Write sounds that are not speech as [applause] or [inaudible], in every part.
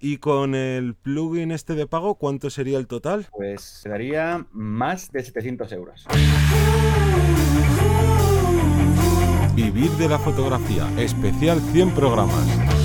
¿Y con el plugin este de pago, cuánto sería el total? Pues sería más de 700 euros. Vivir de la fotografía, especial 100 programas.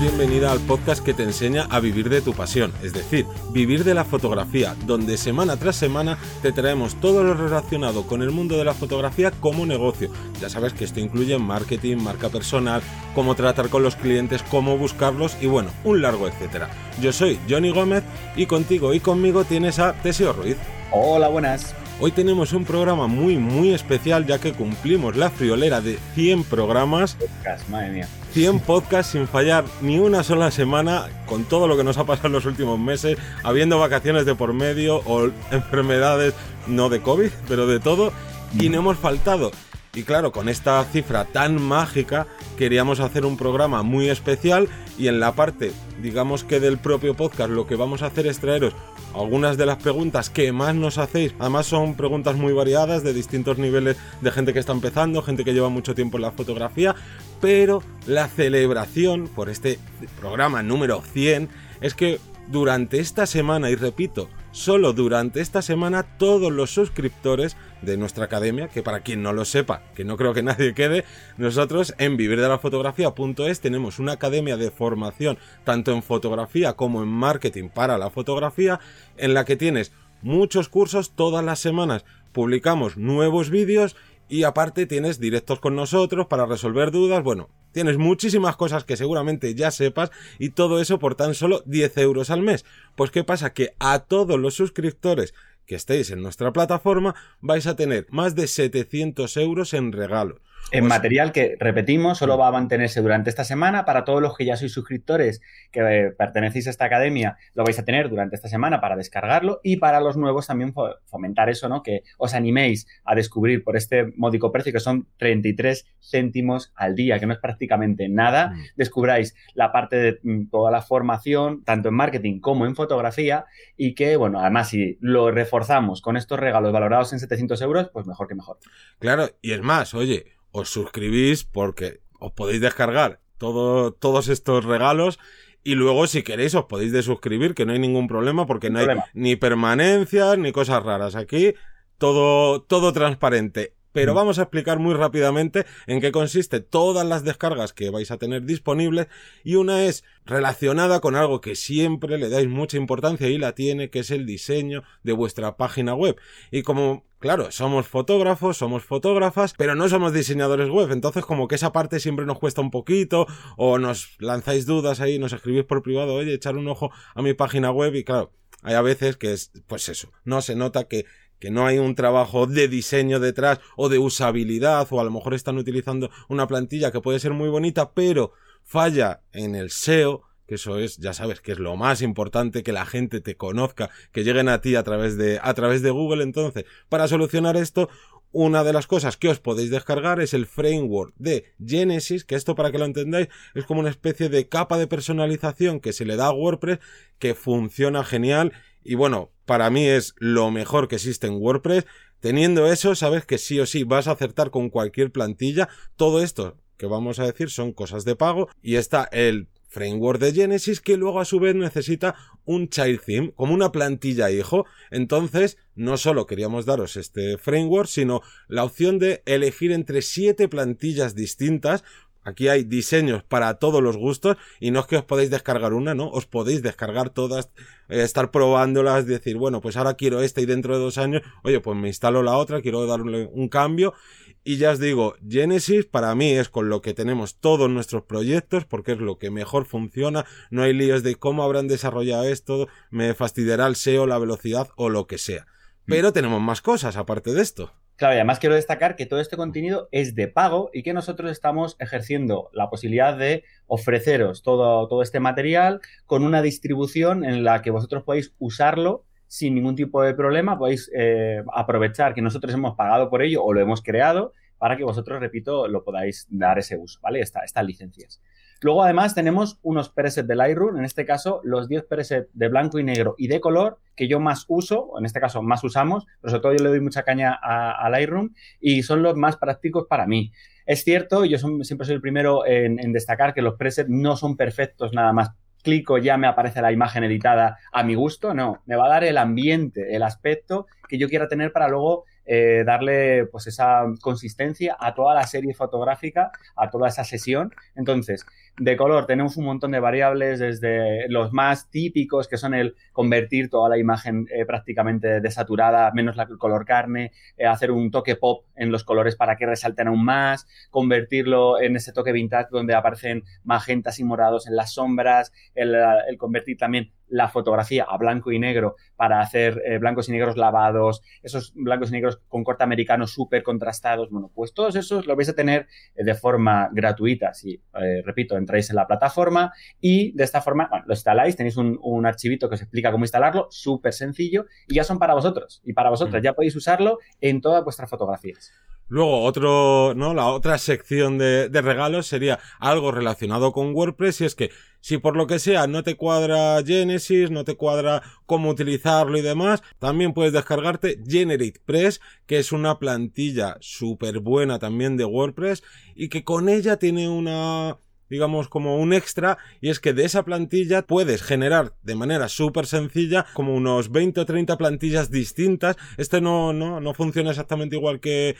Bienvenida al podcast que te enseña a vivir de tu pasión, es decir, vivir de la fotografía, donde semana tras semana te traemos todo lo relacionado con el mundo de la fotografía como negocio. Ya sabes que esto incluye marketing, marca personal, cómo tratar con los clientes, cómo buscarlos y bueno, un largo etcétera. Yo soy Johnny Gómez y contigo y conmigo tienes a Tesio Ruiz. Hola, buenas. Hoy tenemos un programa muy muy especial ya que cumplimos la friolera de 100 programas. Podcast, madre mía. 100 podcasts sin fallar ni una sola semana con todo lo que nos ha pasado en los últimos meses, habiendo vacaciones de por medio o enfermedades, no de COVID, pero de todo, y no hemos faltado. Y claro, con esta cifra tan mágica, queríamos hacer un programa muy especial y en la parte, digamos que del propio podcast, lo que vamos a hacer es traeros algunas de las preguntas que más nos hacéis. Además son preguntas muy variadas de distintos niveles de gente que está empezando, gente que lleva mucho tiempo en la fotografía, pero la celebración por este programa número 100 es que durante esta semana, y repito, solo durante esta semana todos los suscriptores de nuestra academia, que para quien no lo sepa, que no creo que nadie quede, nosotros en vivirdelafotografía.es tenemos una academia de formación tanto en fotografía como en marketing para la fotografía, en la que tienes muchos cursos todas las semanas, publicamos nuevos vídeos y aparte tienes directos con nosotros para resolver dudas, bueno, tienes muchísimas cosas que seguramente ya sepas y todo eso por tan solo 10 euros al mes. Pues qué pasa que a todos los suscriptores que estéis en nuestra plataforma vais a tener más de 700 euros en regalo. En material que, repetimos, solo va a mantenerse durante esta semana. Para todos los que ya sois suscriptores que eh, pertenecéis a esta academia, lo vais a tener durante esta semana para descargarlo. Y para los nuevos también fomentar eso, ¿no? Que os animéis a descubrir por este módico precio, que son 33 céntimos al día, que no es prácticamente nada. Mm. Descubráis la parte de mm, toda la formación, tanto en marketing como en fotografía. Y que, bueno, además, si lo reforzamos con estos regalos valorados en 700 euros, pues mejor que mejor. Claro, y es más, oye os suscribís porque os podéis descargar todo, todos estos regalos y luego si queréis os podéis desuscribir, que no hay ningún problema porque no, hay ni permanencias ni cosas raras. Aquí todo, todo transparente. Pero mm. vamos a explicar muy rápidamente en qué consiste todas las descargas que vais a tener disponibles y una es relacionada con algo que siempre le dais mucha importancia y la tiene, que es el diseño de vuestra página web. Y como Claro, somos fotógrafos, somos fotógrafas, pero no somos diseñadores web, entonces como que esa parte siempre nos cuesta un poquito, o nos lanzáis dudas ahí, nos escribís por privado, oye, echar un ojo a mi página web y claro, hay a veces que es, pues eso, no se nota que que no hay un trabajo de diseño detrás o de usabilidad o a lo mejor están utilizando una plantilla que puede ser muy bonita pero falla en el SEO que eso es, ya sabes, que es lo más importante, que la gente te conozca, que lleguen a ti a través de, a través de Google. Entonces, para solucionar esto, una de las cosas que os podéis descargar es el framework de Genesis, que esto para que lo entendáis es como una especie de capa de personalización que se le da a WordPress que funciona genial y bueno, para mí es lo mejor que existe en WordPress. Teniendo eso, sabes que sí o sí vas a acertar con cualquier plantilla. Todo esto que vamos a decir son cosas de pago y está el framework de Genesis que luego a su vez necesita un child theme como una plantilla hijo. Entonces, no solo queríamos daros este framework, sino la opción de elegir entre siete plantillas distintas Aquí hay diseños para todos los gustos y no es que os podéis descargar una, ¿no? Os podéis descargar todas, eh, estar probándolas, decir, bueno, pues ahora quiero esta y dentro de dos años, oye, pues me instalo la otra, quiero darle un cambio. Y ya os digo, Genesis para mí es con lo que tenemos todos nuestros proyectos porque es lo que mejor funciona. No hay líos de cómo habrán desarrollado esto, me fastidiará el SEO, la velocidad o lo que sea. Mm. Pero tenemos más cosas aparte de esto. Claro, y además quiero destacar que todo este contenido es de pago y que nosotros estamos ejerciendo la posibilidad de ofreceros todo, todo este material con una distribución en la que vosotros podéis usarlo sin ningún tipo de problema. Podéis eh, aprovechar que nosotros hemos pagado por ello o lo hemos creado para que vosotros, repito, lo podáis dar ese uso, ¿vale? estas licencias. Luego, además, tenemos unos presets de Lightroom, en este caso, los 10 presets de blanco y negro y de color que yo más uso, en este caso más usamos, pero sobre todo yo le doy mucha caña a, Lightroom y son los más prácticos para mí. Es cierto, yo siempre soy el primero en, en destacar que los presets no son perfectos nada más clico, ya me aparece la imagen editada a mi gusto, no, me va a dar el ambiente, el aspecto que yo quiera tener para luego eh, darle pues esa consistencia a toda la serie fotográfica, a toda esa sesión. Entonces, de color tenemos un montón de variables, desde los más típicos, que son el convertir toda la imagen eh, prácticamente desaturada, menos la, color carne, eh, hacer un toque pop en los colores para que resalten aún más, convertirlo en ese toque vintage donde aparecen magentas y morados en las sombras, el convertir también la fotografía a blanco y negro para hacer eh, blancos y negros lavados, esos blancos y negros con corte americano súper contrastados. Bueno, pues todos esos lo vais a tener eh, de forma gratuita. Si, eh, repito, entráis en la plataforma y de esta forma, bueno, lo instaláis, tenéis un, archivito que os explica cómo instalarlo, súper sencillo, y ya son para vosotros. Y para vosotros, mm. ya podéis usarlo en todas vuestras fotografías. Luego, otro, ¿no? La otra sección de, de, regalos sería algo relacionado con WordPress. Y es que, si por lo que sea no te cuadra Genesis, no te cuadra cómo utilizarlo y demás, también puedes descargarte GeneratePress, que es una plantilla súper buena también de WordPress y que con ella tiene una, digamos como un extra y es que de esa plantilla puedes generar de manera súper sencilla como unos 20 o 30 plantillas distintas. Este no, no, no funciona exactamente igual que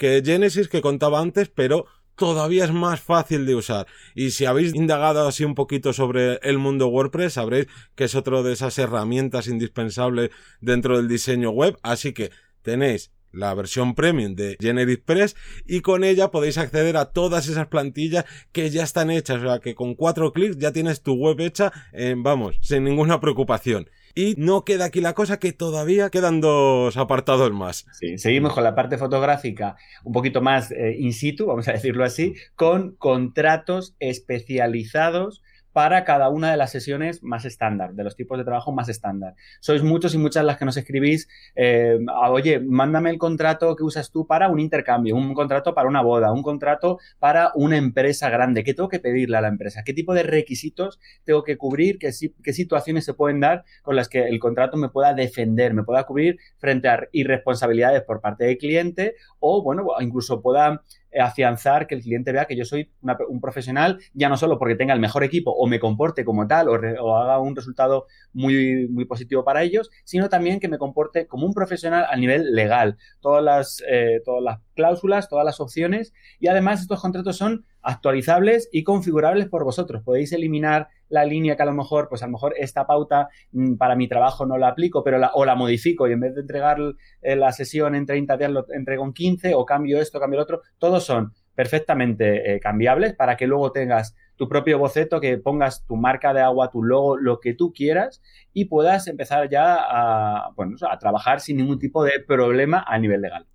que Genesis que contaba antes, pero todavía es más fácil de usar. Y si habéis indagado así un poquito sobre el mundo WordPress, sabréis que es otro de esas herramientas indispensables dentro del diseño web. Así que tenéis la versión premium de GeneratePress y con ella podéis acceder a todas esas plantillas que ya están hechas. O sea que con cuatro clics ya tienes tu web hecha, vamos, sin ninguna preocupación. Y no queda aquí la cosa que todavía quedan dos apartados más. Sí, seguimos con la parte fotográfica un poquito más eh, in situ, vamos a decirlo así, con contratos especializados para cada una de las sesiones más estándar, de los tipos de trabajo más estándar. Sois muchos y muchas las que nos escribís, eh, oye, mándame el contrato que usas tú para un intercambio, un contrato para una boda, un contrato para una empresa grande. ¿Qué tengo que pedirle a la empresa? ¿Qué tipo de requisitos tengo que cubrir? ¿Qué, qué situaciones se pueden dar con las que el contrato me pueda defender, me pueda cubrir frente a irresponsabilidades por parte del cliente o, bueno, incluso pueda afianzar que el cliente vea que yo soy un profesional, ya no solo porque tenga el mejor equipo o me comporte como tal o, haga un resultado muy, muy positivo para ellos, sino también que me comporte como un profesional a nivel legal. Todas las, eh, todas las cláusulas, todas las opciones y además estos contratos son actualizables y configurables por vosotros. Podéis eliminar la línea que a lo mejor, pues a lo mejor esta pauta mm, para mi trabajo no la aplico, pero la, o la modifico y en vez de entregar eh, la sesión en 30 días lo entrego en 15 o cambio esto, cambio lo otro. Todos son perfectamente eh, cambiables para que luego tengas tu propio boceto, que pongas tu marca de agua, tu logo, lo que tú quieras y puedas empezar ya a, bueno, a trabajar sin ningún tipo de problema a nivel legal.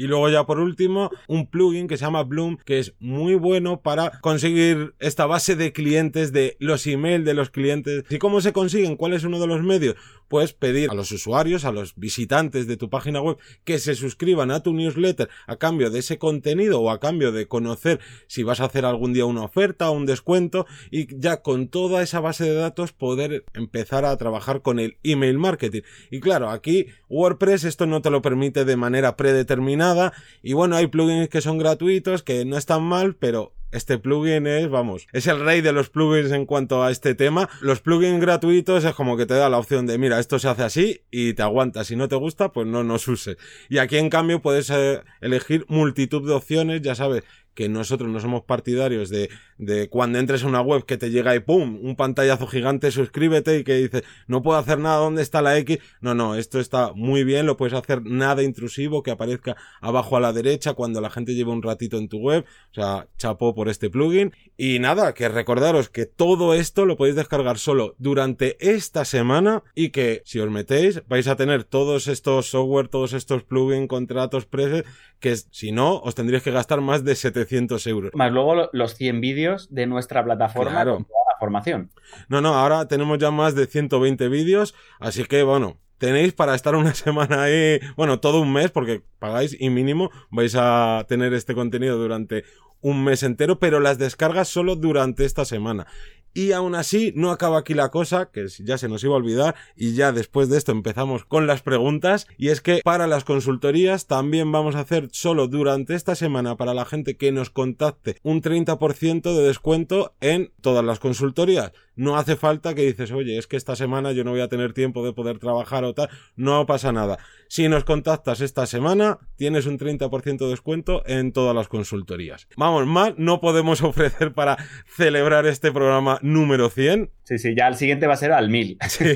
Y luego ya por último, un plugin que se llama Bloom, que es muy bueno para conseguir esta base de clientes, de los emails de los clientes. ¿Y cómo se consiguen? ¿Cuál es uno de los medios? Pues pedir a los usuarios, a los visitantes de tu página web, que se suscriban a tu newsletter a cambio de ese contenido o a cambio de conocer si vas a hacer algún día una oferta o un descuento y ya con toda esa base de datos poder empezar a trabajar con el email marketing. Y claro, aquí WordPress esto no te lo permite de manera predeterminada y bueno, hay plugins que son gratuitos, que no están mal, pero este plugin es, vamos, es el rey de los plugins en cuanto a este tema. Los plugins gratuitos es como que te da la opción de, mira, esto se hace así y te aguanta. Si no te gusta, pues no nos use. Y aquí en cambio puedes eh, elegir multitud de opciones, ya sabes, que nosotros no somos partidarios de, de cuando entres a una web que te llega y pum, un pantallazo gigante, suscríbete y que dice, no puedo hacer nada, ¿dónde está la X? No, no, esto está muy bien, lo puedes hacer nada intrusivo, que aparezca abajo a la derecha cuando la gente lleva un ratito en tu web, o sea, chapó por este plugin. Y nada, que recordaros que todo esto lo podéis descargar solo durante esta semana y que si os metéis vais a tener todos estos software, todos estos plugins, contratos, presets, que si no, os tendríais que gastar más de 700 euros. Más luego los 100 vídeos de nuestra plataforma claro. con toda la formación. No, no, ahora tenemos ya más de 120 vídeos, así que bueno, tenéis para estar una [laughs] semana ahí, bueno, todo un mes, porque pagáis y mínimo vais a tener este contenido durante un mes entero, pero las descargas solo durante esta semana. Y aún así, no acaba aquí la cosa, que ya se nos iba a olvidar, y ya después de esto empezamos con las preguntas, y es que para las consultorías también vamos a hacer solo durante esta semana para la gente que nos contacte un 30% de descuento en todas las consultorías. No hace falta que dices, oye, es que esta semana yo no voy a tener tiempo de poder trabajar o tal, no pasa nada. Si nos contactas esta semana, tienes un 30% de descuento en todas las consultorías. Vamos, más no podemos [laughs] ofrecer para celebrar este programa número 100. Sí, sí, ya el siguiente va a ser al 1000. [laughs] Sí,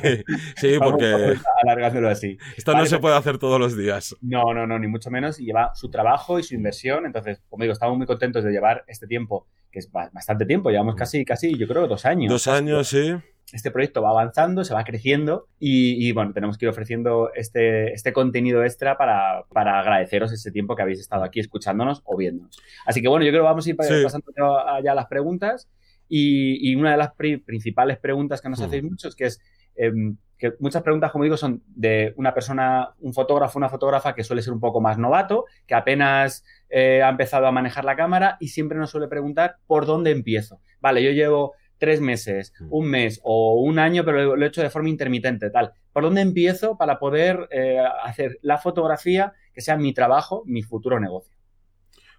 sí porque. Alargándolo así. Esto no se puede hacer todos los días. No, no, no, ni mucho menos. Y lleva su trabajo y su inversión. Entonces, como digo, estamos muy contentos de llevar este tiempo, que es bastante tiempo. Llevamos casi, casi, yo creo, dos años. Dos años, sí este proyecto va avanzando, se va creciendo y, bueno, tenemos que ir ofreciendo este, este contenido extra para, para, agradeceros ese tiempo que habéis estado aquí escuchándonos o viéndonos. Así que bueno, yo creo que vamos a ir pasando ya a las preguntas y, una de las principales preguntas que nos hacéis muchos, que es em, que muchas preguntas, como digo, son de una persona, un fotógrafo, una fotógrafa que suele ser un poco más novato, que apenas eh, ha empezado a manejar la cámara y siempre nos suele preguntar por dónde empiezo. Vale, yo llevo tres meses, un mes o un año, pero lo he hecho de forma intermitente, tal. ¿Por dónde empiezo para poder eh, hacer la fotografía que sea mi trabajo, mi futuro negocio?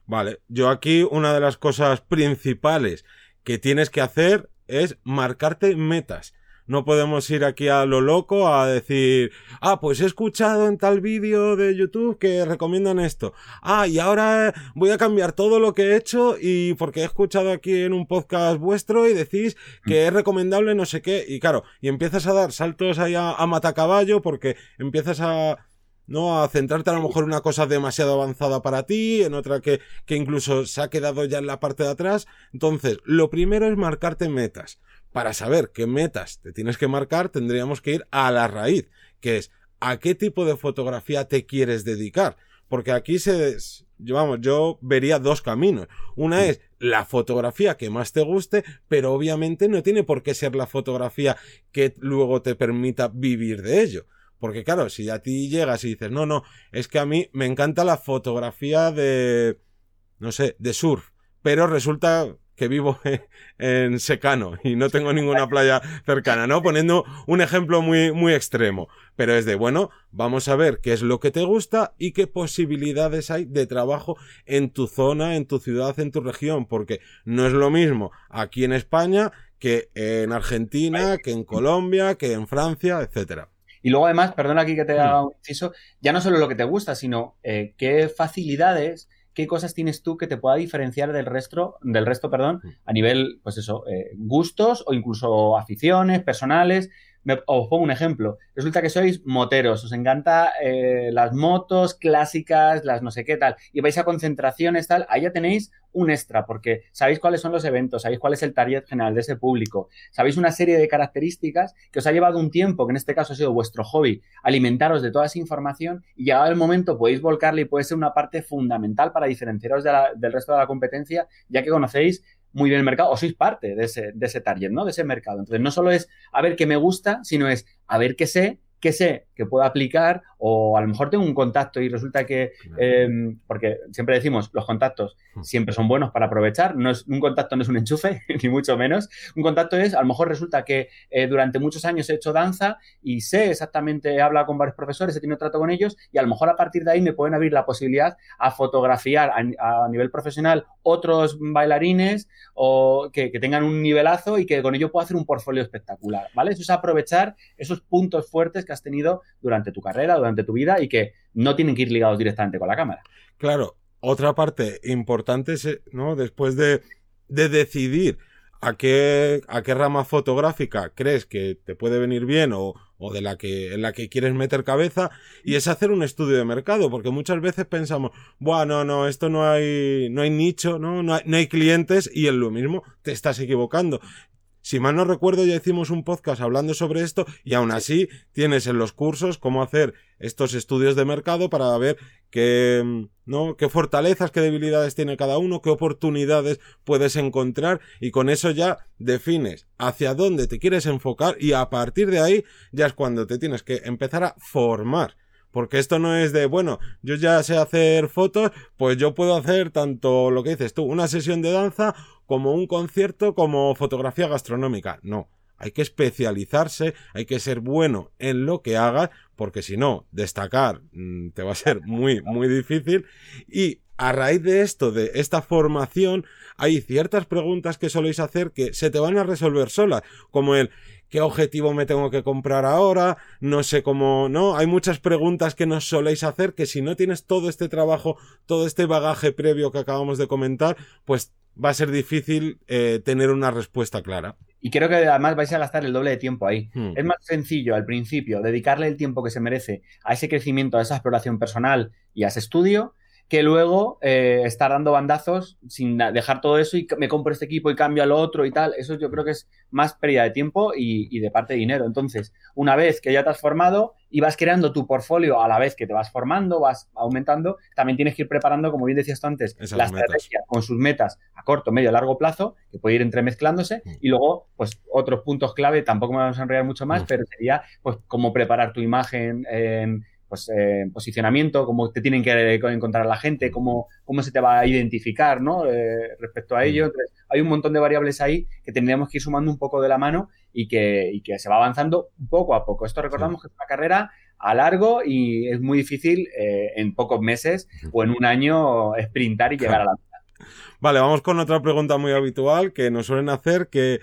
Vale, yo aquí una de las cosas principales que tienes que hacer es marcarte metas. No podemos ir aquí a lo loco a decir, ah, pues he escuchado en tal vídeo de YouTube que recomiendan esto. Ah, y ahora voy a cambiar todo lo que he hecho y porque he escuchado aquí en un podcast vuestro y decís que es recomendable no sé qué. Y claro, y empiezas a dar saltos ahí a, a matacaballo porque empiezas a ¿no? A centrarte a lo mejor en una cosa demasiado avanzada para ti, en otra que, que incluso se ha quedado ya en la parte de atrás. Entonces, lo primero es marcarte metas. Para saber qué metas te tienes que marcar, tendríamos que ir a la raíz, que es a qué tipo de fotografía te quieres dedicar. Porque aquí se, vamos, yo vería dos caminos. Una es la fotografía que más te guste, pero obviamente no tiene por qué ser la fotografía que luego te permita vivir de ello. Porque claro, si a ti llegas y dices, no, no, es que a mí me encanta la fotografía de, no sé, de surf, pero resulta que vivo [laughs] en secano y no tengo ninguna playa cercana, ¿no? Poniendo un ejemplo muy, muy extremo. Pero es de, bueno, vamos a ver qué es lo que te gusta y qué posibilidades hay de trabajo en tu zona, en tu ciudad, en tu región, porque no es lo mismo aquí en España que en Argentina, que en Colombia, que en Francia, etcétera. Y luego además, perdona aquí que te haga un inciso, ya no solo lo que te gusta, sino eh, qué facilidades, qué cosas tienes tú que te pueda diferenciar del resto, del resto, perdón, a nivel, pues eso, eh, gustos o incluso aficiones personales os pongo un ejemplo. Resulta que sois moteros, os encanta eh, las motos clásicas, las no sé qué tal, y vais a concentraciones tal, ahí ya tenéis un extra, porque sabéis cuáles son los eventos, sabéis cuál es el target general de ese público, sabéis una serie de características que os ha llevado un tiempo, que en este caso ha sido vuestro hobby, alimentaros de toda esa información y llegado el momento podéis volcarle y puede ser una parte fundamental para diferenciaros del resto de la competencia, ya que conocéis muy bien el mercado o sois parte de ese, de ese target, ¿no? De ese mercado. Entonces, no solo es a ver qué me gusta, sino es a ver qué sé que sé que puedo aplicar o a lo mejor tengo un contacto y resulta que, em, porque siempre decimos, los contactos hmm. siempre son buenos para aprovechar, no es, un contacto no es un enchufe, [laughs] ni mucho menos, un contacto es, a lo mejor resulta que eh, durante muchos años he hecho danza y sé exactamente, he hablado con varios profesores, he tenido trato con ellos y a lo mejor a partir de ahí me pueden abrir la posibilidad a fotografiar a, nivel profesional otros bailarines o que, que, tengan un nivelazo y que con ello puedo hacer un portfolio espectacular, ¿vale? Eso es aprovechar esos puntos fuertes que has tenido durante tu carrera, durante tu vida y que no tienen que ir ligados directamente con la cámara. Claro, otra parte importante es, ¿no? Después de, de decidir a qué, a qué rama fotográfica crees que te puede venir bien o, o de la que, en la que quieres meter cabeza y es hacer un estudio de mercado, porque muchas veces pensamos, bueno, no, no, esto no hay, no hay nicho, ¿no? No hay, no hay clientes y en lo mismo te estás equivocando si mal no recuerdo, ya hicimos un podcast hablando sobre esto y aún así tienes en los cursos cómo hacer estos estudios de mercado para ver qué, ¿no? qué fortalezas, qué debilidades tiene cada uno, qué oportunidades puedes encontrar y con eso ya defines hacia dónde te quieres enfocar y a partir de ahí ya es cuando te tienes que empezar a formar porque esto no es de, bueno, yo ya sé hacer fotos, pues yo puedo hacer tanto lo que dices tú, una sesión de danza, como un concierto, como fotografía gastronómica. No. Hay que especializarse, hay que ser bueno en lo que hagas, porque si no, destacar mm, te va a ser muy, muy difícil. Y a raíz de esto, de esta formación, hay ciertas preguntas que soléis hacer que se te van a resolver solas, como el qué objetivo me tengo que comprar ahora, no sé cómo, ¿no? Hay muchas preguntas que nos soléis hacer que si no tienes todo este trabajo, todo este bagaje previo que acabamos de comentar, pues va a ser difícil eh, tener una respuesta clara. Y creo que además vais a gastar el doble de tiempo ahí. Hmm. Es más sencillo al principio dedicarle el tiempo que se merece a ese crecimiento, a esa exploración personal y a ese estudio, que luego eh, estar dando bandazos sin dejar todo eso y me compro este equipo y cambio al otro y tal. Eso yo creo que es más pérdida de tiempo y, de parte de dinero. Entonces, una vez que ya te has formado y vas creando tu portfolio a la vez que te vas formando, vas aumentando, también tienes que ir preparando, como bien decías tú antes, la estrategia con sus metas a corto, medio, largo plazo, que puede ir entremezclándose, mm. y luego, pues, otros puntos clave, tampoco me vamos a enrollar mucho más, mm. pero sería, pues, cómo preparar tu imagen en pues, eh, posicionamiento, cómo te tienen que encontrar la gente, cómo, cómo se te va a identificar ¿no? Eh, respecto a ello. Entonces, hay un montón de variables ahí que tendríamos que ir sumando un poco de la mano y que, y que se va avanzando poco a poco. Esto recordamos que es una carrera a largo y es muy difícil eh, en pocos meses o en un año sprintar y llegar a la meta. [laughs] Vale, vamos con otra pregunta muy habitual que nos suelen hacer, que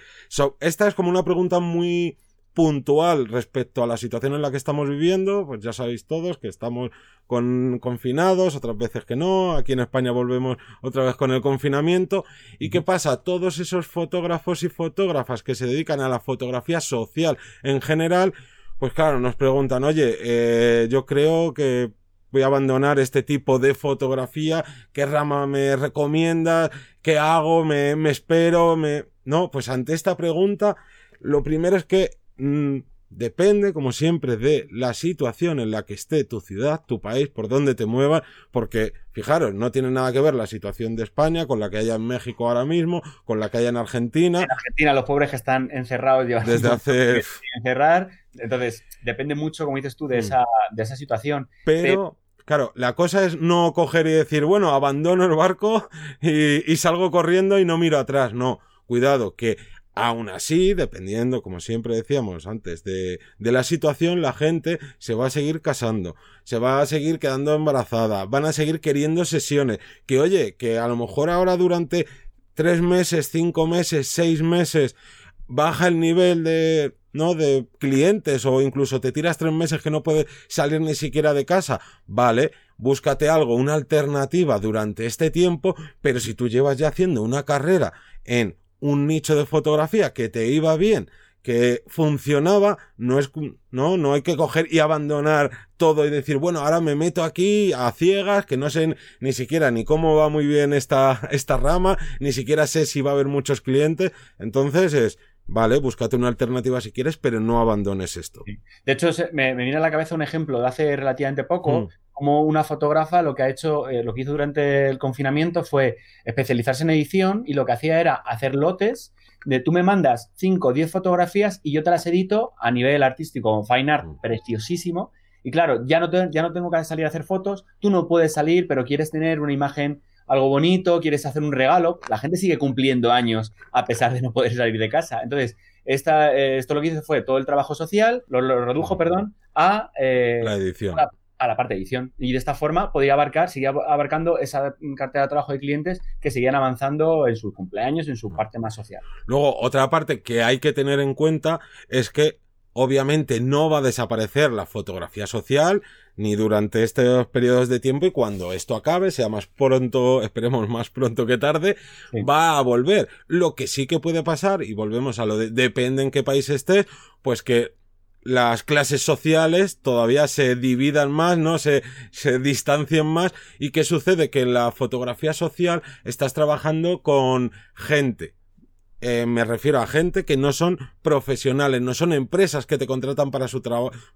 esta es como una pregunta muy puntual respecto a la situación en la que estamos viviendo, pues ya sabéis todos que estamos con confinados, otras veces que no, aquí en España volvemos otra vez con el confinamiento. ¿Y qué pasa? Todos esos fotógrafos y fotógrafas que se dedican a la fotografía social en general, pues claro, nos preguntan, oye, eh, yo creo que voy a abandonar este tipo de fotografía, ¿qué rama me recomienda? ¿Qué hago? ¿Me, me espero? ¿Me... No, pues ante esta pregunta, lo primero es que Mm, depende, como siempre, de la situación en la que esté tu ciudad, tu país, por donde te muevas, porque, fijaros, no tiene nada que ver la situación de España con la que haya en México ahora mismo, con la que haya en Argentina. En Argentina, los pobres que están encerrados desde hace. encerrar. Entonces, depende mucho, como dices tú, de, mm. esa, de esa situación. Pero. Claro, la cosa es no coger y decir, bueno, abandono el barco [laughs] y, y salgo corriendo y no miro atrás. No, cuidado, que Aún así, dependiendo, como siempre decíamos antes, de, de, la situación, la gente se va a seguir casando, se va a seguir quedando embarazada, van a seguir queriendo sesiones. Que oye, que a lo mejor ahora durante tres meses, cinco meses, seis meses, baja el nivel de, ¿no? de clientes o incluso te tiras tres meses que no puedes salir ni siquiera de casa. Vale, búscate algo, una alternativa durante este tiempo, pero si tú llevas ya haciendo una carrera en un nicho de fotografía que te iba bien, que funcionaba, no es no, no hay que coger y abandonar todo y decir, bueno, ahora me meto aquí a ciegas, que no sé ni siquiera ni cómo va muy bien esta, esta rama, ni siquiera sé si va a haber muchos clientes. Entonces es, vale, búscate una alternativa si quieres, pero no abandones esto. De hecho, me, viene a la cabeza un ejemplo de hace relativamente poco, mm como una fotógrafa lo que ha hecho, eh, lo que hizo durante el confinamiento fue especializarse en edición y lo que hacía era hacer lotes de tú me mandas 5 o 10 fotografías y yo te las edito a nivel artístico, fine art, mm. preciosísimo. Y claro, ya no, ya no tengo que salir a hacer fotos, tú no puedes salir, pero quieres tener una imagen algo bonito, quieres hacer un regalo, la gente sigue cumpliendo años a pesar de no poder salir de casa. Entonces, esta, eh, esto lo que hizo fue todo el trabajo social, lo, redujo, perdón, a eh, la edición a la parte de edición. Y de esta forma podría abarcar, seguir abarcando esa cartera de trabajo de clientes que seguían avanzando en sus cumpleaños, en su mm. parte más social. Luego, otra parte que hay que tener en cuenta es que obviamente no va a desaparecer la fotografía social ni durante estos periodos de tiempo y cuando esto acabe, sea más pronto, [laughs] esperemos más pronto que tarde, va a volver. Lo que sí que puede pasar, y volvemos a lo de depende en qué país estés, pues que las clases sociales todavía se dividan más, ¿no? Se, se distancien más. ¿Y qué sucede? Que en la fotografía social estás trabajando con gente eh, me refiero a gente que no son profesionales, no son empresas que te contratan para su,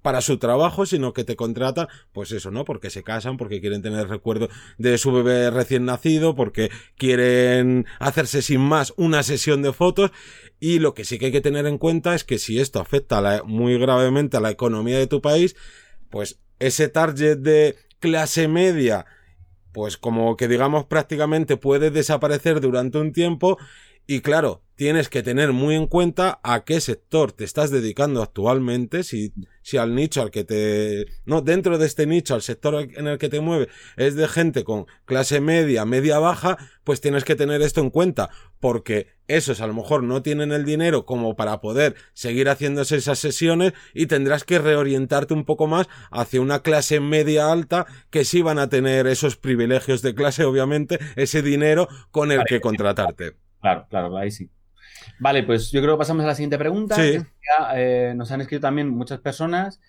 para su trabajo, sino que te contratan, pues eso, ¿no? Porque se casan, porque quieren tener recuerdo de su bebé recién nacido, porque quieren hacerse sin más una sesión de fotos. Y lo que sí que hay que tener en cuenta es que si esto afecta muy gravemente a la economía de tu país, pues ese target de clase media, pues como que digamos prácticamente puede desaparecer durante un tiempo y claro, tienes que tener muy en cuenta a qué sector te estás dedicando actualmente, si, si al nicho al que te... No, dentro de este nicho, al sector en el que te mueve, es de gente con clase media, media baja, pues tienes que tener esto en cuenta, porque esos a lo mejor no tienen el dinero como para poder seguir haciéndose esas sesiones y tendrás que reorientarte un poco más hacia una clase media alta que sí van a tener esos privilegios de clase, obviamente, ese dinero con el que contratarte. Claro, claro, ahí sí. Vale, pues yo creo que pasamos a la siguiente pregunta. Sí. Eh, nos han escrito también muchas personas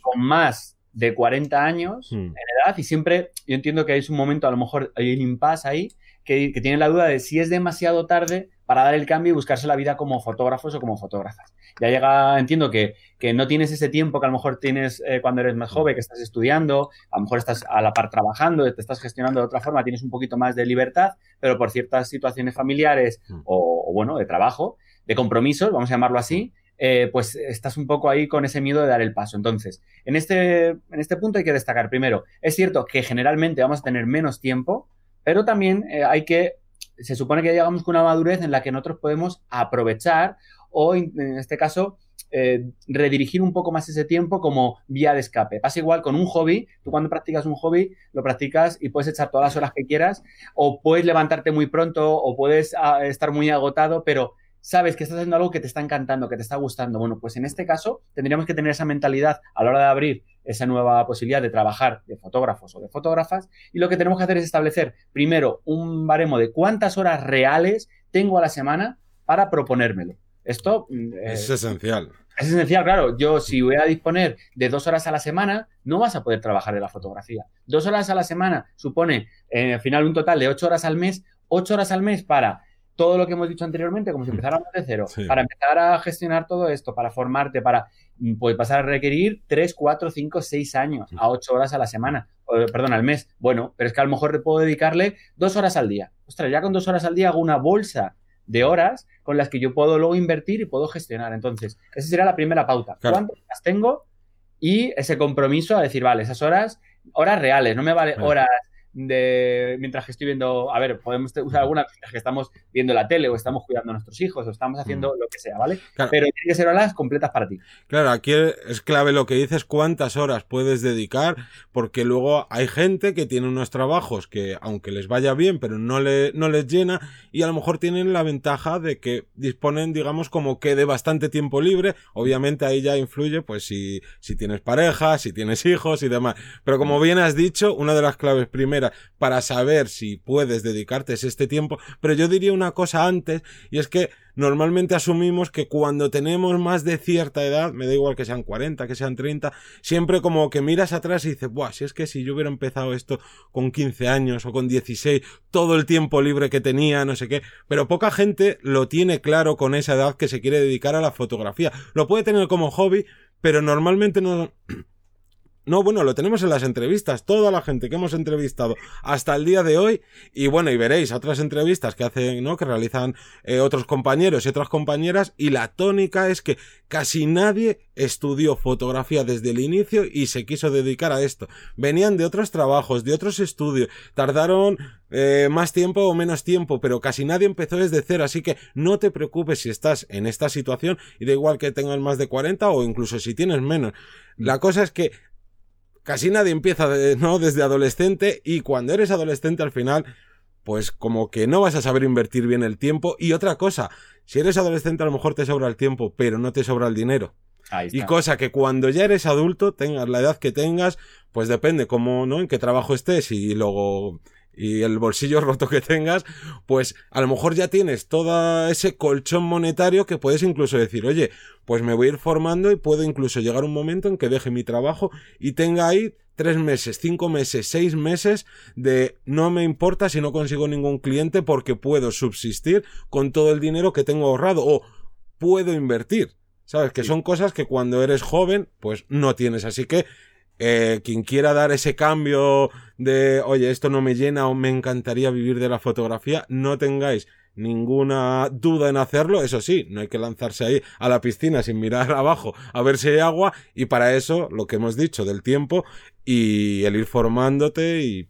con más de 40 años hmm. en edad y siempre yo entiendo que hay un momento, a lo mejor hay un impasse ahí, que, que tienen la duda de si es demasiado tarde para dar el cambio y buscarse la vida como fotógrafos o como fotógrafas. Ya llega, entiendo que, que no tienes ese tiempo que a lo mejor tienes eh, cuando eres más joven, que estás estudiando, a lo mejor estás a la par trabajando, te estás gestionando de otra forma, tienes un poquito más de libertad, pero por ciertas situaciones familiares mm. o, bueno, de trabajo, de compromisos, vamos a llamarlo así, eh, pues estás un poco ahí con ese miedo de dar el paso. Entonces, en este, en este punto hay que destacar primero, es cierto que generalmente vamos a tener menos tiempo, pero también eh, hay que se supone que llegamos con una madurez en la que nosotros podemos aprovechar o, en este caso, eh, redirigir un poco más ese tiempo como vía de escape. Pasa igual con un hobby. Tú cuando practicas un hobby, lo practicas y puedes echar todas las horas que quieras, o puedes levantarte muy pronto, o puedes ah, estar muy agotado, pero sabes que estás haciendo algo que te está encantando, que te está gustando. Bueno, pues en este caso tendríamos que tener esa mentalidad a la hora de abrir esa nueva posibilidad de trabajar de fotógrafos o de fotógrafas. Y lo que tenemos que hacer es establecer primero un baremo de cuántas horas reales tengo a la semana para proponérmelo. Esto mm, es esencial. Es esencial, claro. Yo, si voy a disponer de dos horas a la semana, no vas a poder trabajar en la fotografía. Dos horas a la semana supone, eh, al final, un total de ocho horas al mes. Ocho horas al mes para todo lo que hemos dicho anteriormente, como si empezáramos de cero, para empezar a gestionar todo esto, para formarte, para mm, pues, pasar a requerir 3, 4, 5, 6 años a 8 horas a la semana, perdón, al mes. Bueno, pero es que a lo mejor puedo dedicarle dos horas al día. Ostras, ya con dos horas al día hago una bolsa de horas con las que yo puedo luego invertir y puedo gestionar. Entonces, esa sería la primera pauta. ¿Cuántas horas tengo? Y ese compromiso a decir, vale, esas horas, horas reales, no me vale horas de mientras que estoy viendo, a ver, podemos usar alguna mientras que estamos viendo la tele o estamos cuidando a nuestros hijos o estamos haciendo mm. lo que sea, ¿vale? Pero tiene que ser horas completas para ti. Claro, aquí es clave lo que dices, cuántas horas puedes dedicar, porque luego hay gente que tiene unos trabajos que aunque les vaya bien, pero no, le, no les llena y a lo mejor tienen la ventaja de que disponen, digamos, como que de bastante tiempo libre, obviamente ahí ya influye, pues si, si tienes pareja, si tienes hijos y demás. Pero como bien has dicho, una de las claves primeras para saber si puedes dedicarte este tiempo, pero yo diría una cosa antes, y es que normalmente asumimos que cuando tenemos más de cierta edad, me da igual que sean 40, que sean 30, siempre como que miras atrás y dices, buah, si es que si yo hubiera empezado esto con 15 años o con 16, todo el tiempo libre que tenía, no sé qué, pero poca gente lo tiene claro con esa edad que se quiere dedicar a la fotografía. Lo puede tener como hobby, pero normalmente no, no, bueno, lo tenemos en las entrevistas, toda la gente que hemos entrevistado hasta el día de hoy, y bueno, y veréis otras entrevistas que hacen, ¿no? Que realizan eh, otros compañeros y otras compañeras, y la tónica es que casi nadie estudió fotografía desde el inicio y se quiso dedicar a esto. Venían de otros trabajos, de otros estudios, tardaron eh, más tiempo o menos tiempo, pero casi nadie empezó desde cero, así que no te preocupes si estás en esta situación, y da igual que tengas más de 40 o incluso si tienes menos. La cosa es que casi nadie empieza ¿no? desde adolescente y cuando eres adolescente al final, pues como que no vas a saber invertir bien el tiempo. Y otra cosa, si eres adolescente a lo mejor te sobra el tiempo, pero no te sobra el dinero. Y cosa que cuando ya eres adulto, tengas la edad que tengas, pues depende cómo, ¿no? En qué trabajo estés y luego y el bolsillo [laughs] roto que tengas, pues a lo mejor ya tienes todo ese colchón monetario que puedes incluso decir, oye, pues me voy a ir formando y puedo incluso llegar un momento en que deje mi trabajo y tenga ahí tres meses, cinco meses, seis meses de no me importa si no consigo ningún cliente porque puedo subsistir con todo el dinero que tengo ahorrado o puedo invertir. ¿Sabes? Que son cosas que cuando eres joven, pues no tienes. Así que eh, quien quiera dar ese cambio de, oye, esto no me llena o me encantaría vivir de la fotografía, no tengáis ninguna duda en hacerlo. Eso sí, no hay que lanzarse ahí a la piscina sin mirar [laughs] abajo a ver si hay agua. Y para eso, lo que hemos dicho del tiempo y el ir formándote y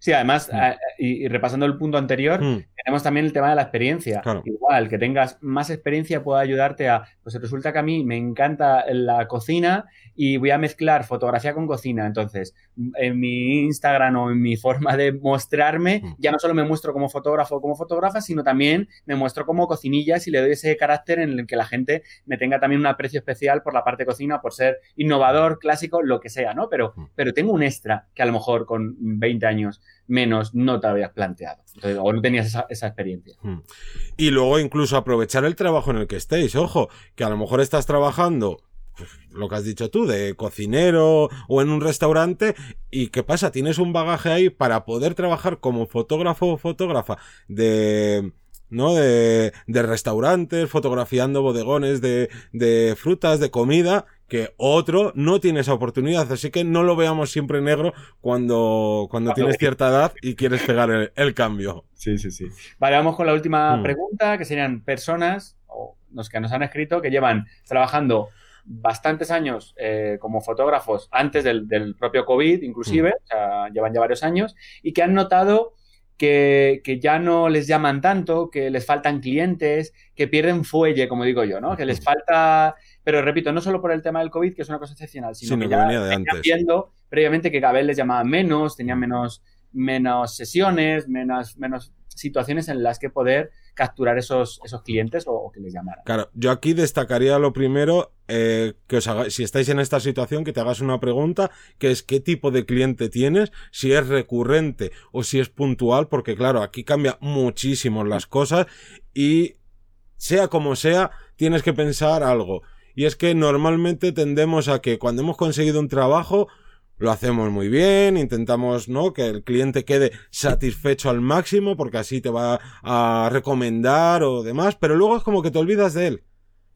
Sí, además, mm. y, repasando el punto anterior, mm. Tenemos también el tema de la experiencia. Igual, que tengas más experiencia puede ayudarte a, pues resulta que a mí me encanta la cocina y voy a mezclar fotografía con cocina. Entonces, en mi Instagram o en mi forma de mostrarme, mm. ya no solo me muestro como fotógrafo o como fotógrafa, sino también me muestro como cocinillas y le doy ese carácter en el que la gente me tenga también un aprecio especial por la parte cocina, por ser innovador, clásico, lo que sea, ¿no? Pero, pero tengo un extra que a lo mejor con 20 años menos no te habías planteado o no tenías esa, experiencia. Hmm. Y luego incluso aprovechar el trabajo en el que estéis. Ojo, que a lo mejor estás trabajando pues, lo que has dicho tú, de cocinero o en un restaurante, y ¿qué pasa? Tienes un bagaje ahí para poder trabajar como fotógrafo o fotógrafa de, ¿no? De, de restaurantes, fotografiando bodegones de, de frutas, de comida, que otro no tiene esa oportunidad. Así que no lo veamos siempre negro cuando, cuando tienes cierta edad y quieres pegar el, cambio. Sí, sí, sí. Vale, vamos con la última mm. pregunta, que serían personas, o los que nos han escrito, que llevan trabajando bastantes años eh, como fotógrafos antes del, propio COVID, inclusive, mm. o sea, llevan ya varios años, y que han notado que, que, ya no les llaman tanto, que les faltan clientes, que pierden fuelle, como digo yo, ¿no? Que les falta [laughs] pero repito, no solo por el tema del COVID, que es una cosa excepcional, sino que, ya venía de antes. viendo previamente que vez les llamaban menos, tenían menos, menos sesiones, menos, menos situaciones en las que poder capturar esos, esos clientes o, que les llamaran. Claro, yo aquí destacaría lo primero, eh, que os haga, si estáis en esta situación, que te hagas una pregunta, que es qué tipo de cliente tienes, si es recurrente o si es puntual, porque claro, aquí cambia muchísimo las cosas y sea como sea, tienes que pensar algo y es que normalmente tendemos a que cuando hemos conseguido un trabajo, lo hacemos muy bien, intentamos, ¿no? Que el cliente quede satisfecho al máximo porque así te va a recomendar o demás, pero luego es como que te olvidas de él.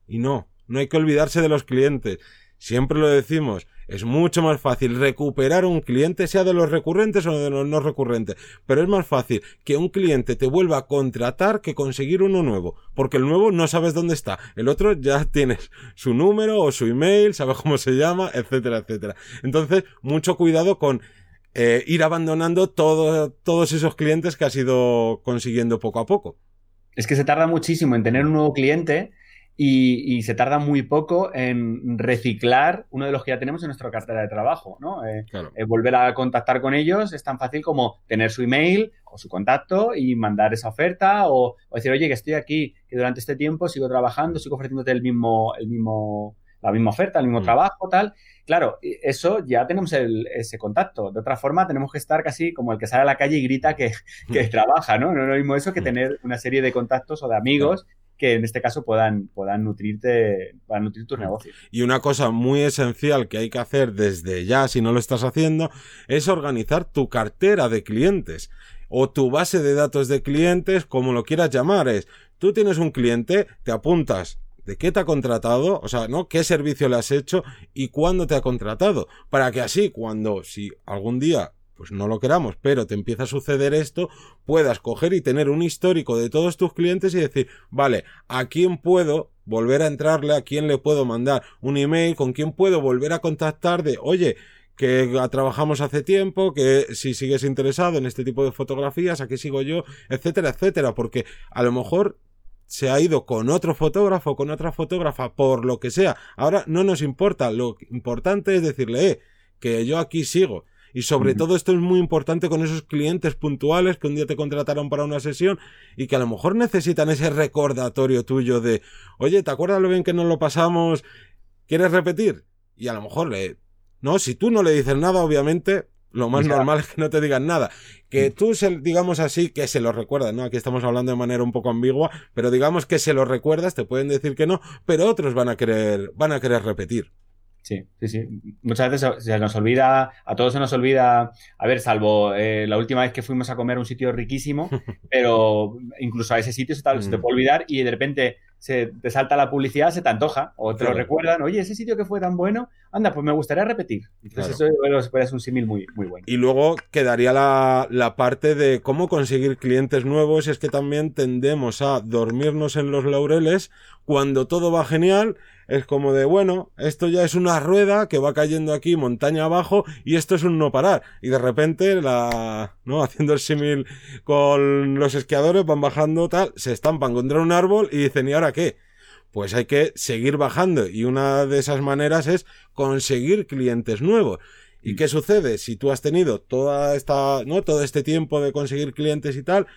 Y no, no hay que olvidarse de los clientes. Siempre lo decimos, es mucho más fácil recuperar un cliente, sea de los recurrentes o de los no recurrentes. Pero es más fácil que un cliente te vuelva a contratar que conseguir uno nuevo. Porque el nuevo no sabes dónde está. El otro ya [laughs] tienes su número o su email, sabes cómo se llama, etcétera, etcétera. Entonces, mucho cuidado con eh, ir abandonando todos esos clientes que has ido consiguiendo poco a poco. Es que se tarda muchísimo en tener un nuevo cliente y, se tarda muy poco en reciclar uno de los que ya tenemos en nuestra cartera de trabajo, ¿no? Eh, eh, volver a contactar con ellos es tan fácil como tener su email o su contacto y mandar esa oferta o, decir, oye, que estoy aquí, que durante este tiempo sigo trabajando, sigo ofreciéndote el mismo, el mismo, la misma oferta, el mismo mm. trabajo, tal. Claro, eso ya tenemos ese contacto. De otra forma, tenemos que estar casi como el que sale a la calle y grita que, que mm. trabaja, ¿no? No es lo mismo eso que mm. tener una serie de contactos o de amigos que en este caso puedan, puedan nutrirte, puedan nutrir tus negocios. Y una cosa muy esencial que hay que hacer desde ya, si no lo estás haciendo, es organizar tu cartera de clientes o tu base de datos de clientes, como lo quieras llamar, es, tú tienes un cliente, te apuntas de qué te ha contratado, o sea, ¿no? ¿Qué servicio le has hecho y cuándo te ha contratado? Para que así, cuando, si algún día pues no lo queramos, pero te empieza a suceder esto, puedas coger y tener un histórico de todos tus clientes y decir, vale, ¿a quién puedo volver a entrarle? ¿A quién le puedo mandar un email? ¿Con quién puedo volver a contactar de, oye, que trabajamos hace tiempo, que si sigues interesado en este tipo de fotografías, aquí sigo yo, etcétera, etcétera, porque a lo mejor se ha ido con otro fotógrafo, con otra fotógrafa, por lo que sea. Ahora no nos importa, lo importante es decirle, eh, que yo aquí sigo y sobre todo esto es muy importante con esos clientes puntuales que un día te contrataron para una sesión y que a lo mejor necesitan ese recordatorio tuyo de, oye, ¿te acuerdas lo bien que nos lo pasamos? ¿Quieres repetir? Y a lo mejor le... No, si tú no le dices nada, obviamente, Lo más normal es que no te digan nada. Que tú, se, digamos así, que se lo recuerdas, ¿no? Aquí estamos hablando de manera un poco ambigua, pero digamos que se lo recuerdas, te pueden decir que no, pero otros van a querer, van a querer repetir. Sí, sí, sí. Muchas veces se nos olvida, a todos se nos olvida, a ver, salvo eh, la última vez que fuimos a comer a un sitio riquísimo, [laughs] pero incluso a ese sitio se te, se te puede olvidar y de repente se te salta la publicidad, se te antoja, o te lo recuerdan, oye, ese sitio que fue tan bueno, anda, pues me gustaría repetir. Entonces eso es un símil muy, muy bueno. Y luego quedaría la, la, parte de cómo conseguir clientes nuevos, y es que también tendemos a dormirnos en los laureles cuando todo va genial es como de, bueno, esto ya es una rueda que va cayendo aquí montaña abajo y esto es un no parar. Y de repente, la, ¿no? [laughs] Haciendo el símil con los esquiadores, van bajando tal, se estampan contra un árbol y dicen, ¿y ahora qué? Pues hay que seguir bajando y una de esas maneras es conseguir clientes nuevos. ¿Y qué sucede? Si tú has tenido toda esta, ¿no? Todo este tiempo de conseguir clientes y tal,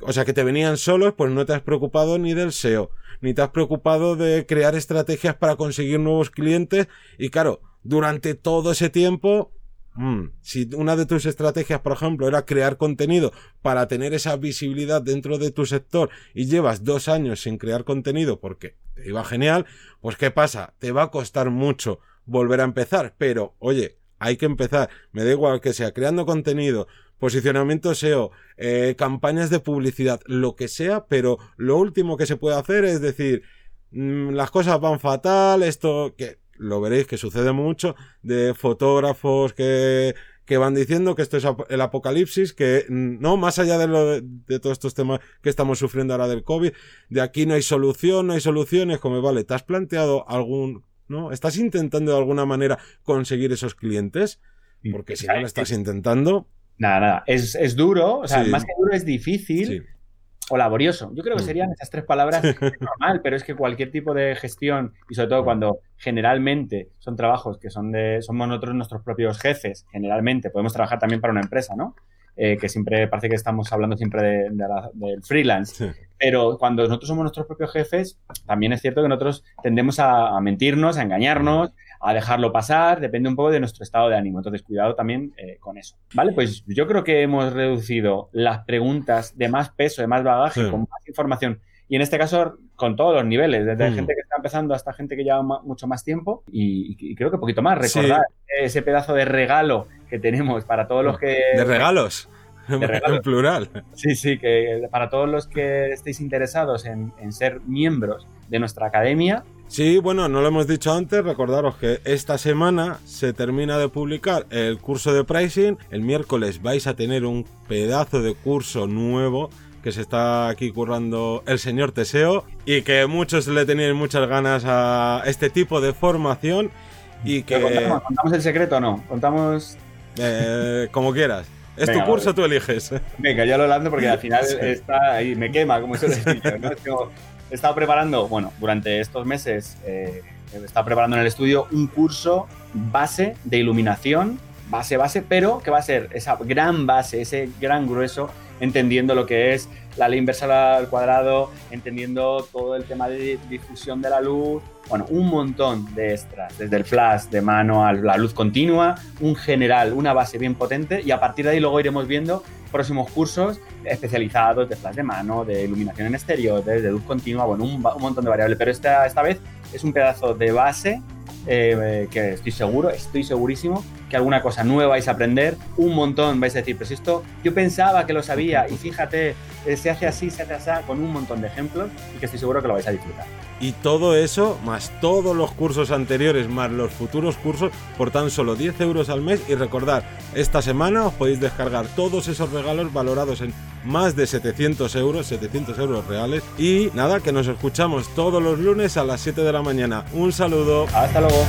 o sea, que te venían solos, pues no te has preocupado ni del SEO, ni te has preocupado de crear estrategias para conseguir nuevos clientes. Y claro, durante todo ese tiempo, mm, si una de tus estrategias, por ejemplo, era crear contenido para tener esa visibilidad dentro de tu sector y llevas dos años sin crear contenido porque te iba genial, pues ¿qué pasa? Te va a costar mucho volver a empezar, pero oye, hay que empezar. Me da igual que sea creando contenido, posicionamiento SEO, eh, campañas de publicidad, lo que sea, pero lo último que se puede hacer es decir, mm, las cosas van fatal, esto que lo veréis que sucede mucho, de fotógrafos que, que van diciendo que esto es el apocalipsis, que mm, no, más allá de, lo de, todos estos temas que estamos sufriendo ahora del COVID, de aquí no hay solución, no hay soluciones, como vale, ¿te has planteado algún, no? ¿Estás intentando de alguna manera conseguir esos clientes? Porque si no lo estás intentando, Nada, nada. Es, es duro, o sea, más que duro es difícil o laborioso. Yo creo que mm. serían esas tres palabras [laughs] normal, pero es que cualquier tipo de gestión, y sobre todo mm. cuando generalmente son trabajos que son de, somos nosotros nuestros propios jefes, generalmente, podemos trabajar también para una empresa, ¿no? Eh, que siempre parece que estamos hablando siempre de, del freelance. Pero cuando nosotros somos nuestros propios jefes, también es cierto que nosotros tendemos a, a mentirnos, a engañarnos, a dejarlo pasar, depende un poco de nuestro estado de ánimo. Entonces, cuidado también eh, con eso. Vale, pues yo creo que hemos reducido las preguntas de más peso, de más bagaje, con más información. Y en este caso, con todos los niveles, desde mm. gente que está empezando hasta gente que lleva mucho más tiempo y, creo que poquito más. Recordar ese pedazo de regalo que tenemos para todos los que... De regalos. En plural. Sí, sí, que para todos los que estéis interesados en, en ser miembros de nuestra academia, Sí, bueno, no lo hemos dicho antes, recordaros que esta semana se termina de publicar el curso de pricing, el miércoles vais a tener un pedazo de curso nuevo que se está aquí currando el señor Teseo y que muchos le tenían muchas ganas a este tipo de formación y que... Contamos, el secreto o no? Contamos... Eh, como quieras. Es tu curso, tú eliges. Venga, ya lo hablando porque al final está ahí, me quema, como decir. ¿no? he estado preparando, bueno, durante estos meses eh, he estado preparando en el estudio un curso base de iluminación, base, base, pero que va a ser esa gran base, ese gran grueso, entendiendo lo que es la ley inversa al cuadrado, entendiendo todo el tema de difusión de la luz, bueno, un montón de extras, desde el flash de mano a la luz continua, un general, una base bien potente y a partir de ahí luego iremos viendo próximos cursos especializados de flash de mano, de iluminación en exterior, de, luz continua, bueno, un, montón de variables, pero esta, esta vez es un pedazo de base eh, que estoy seguro, estoy segurísimo que alguna cosa nueva vais a aprender, un montón vais a decir, pues esto yo pensaba que lo sabía y fíjate, eh, se hace así, se hace así, con un montón de ejemplos y que estoy seguro que lo vais a disfrutar. Y todo eso, más todos los cursos anteriores, más los futuros cursos, por tan solo 10 euros al mes. Y recordad, esta semana os podéis descargar todos esos regalos valorados en más de 700 euros, 700 euros reales. Y nada, que nos escuchamos todos los lunes a las 7 de la mañana. Un saludo. Hasta luego.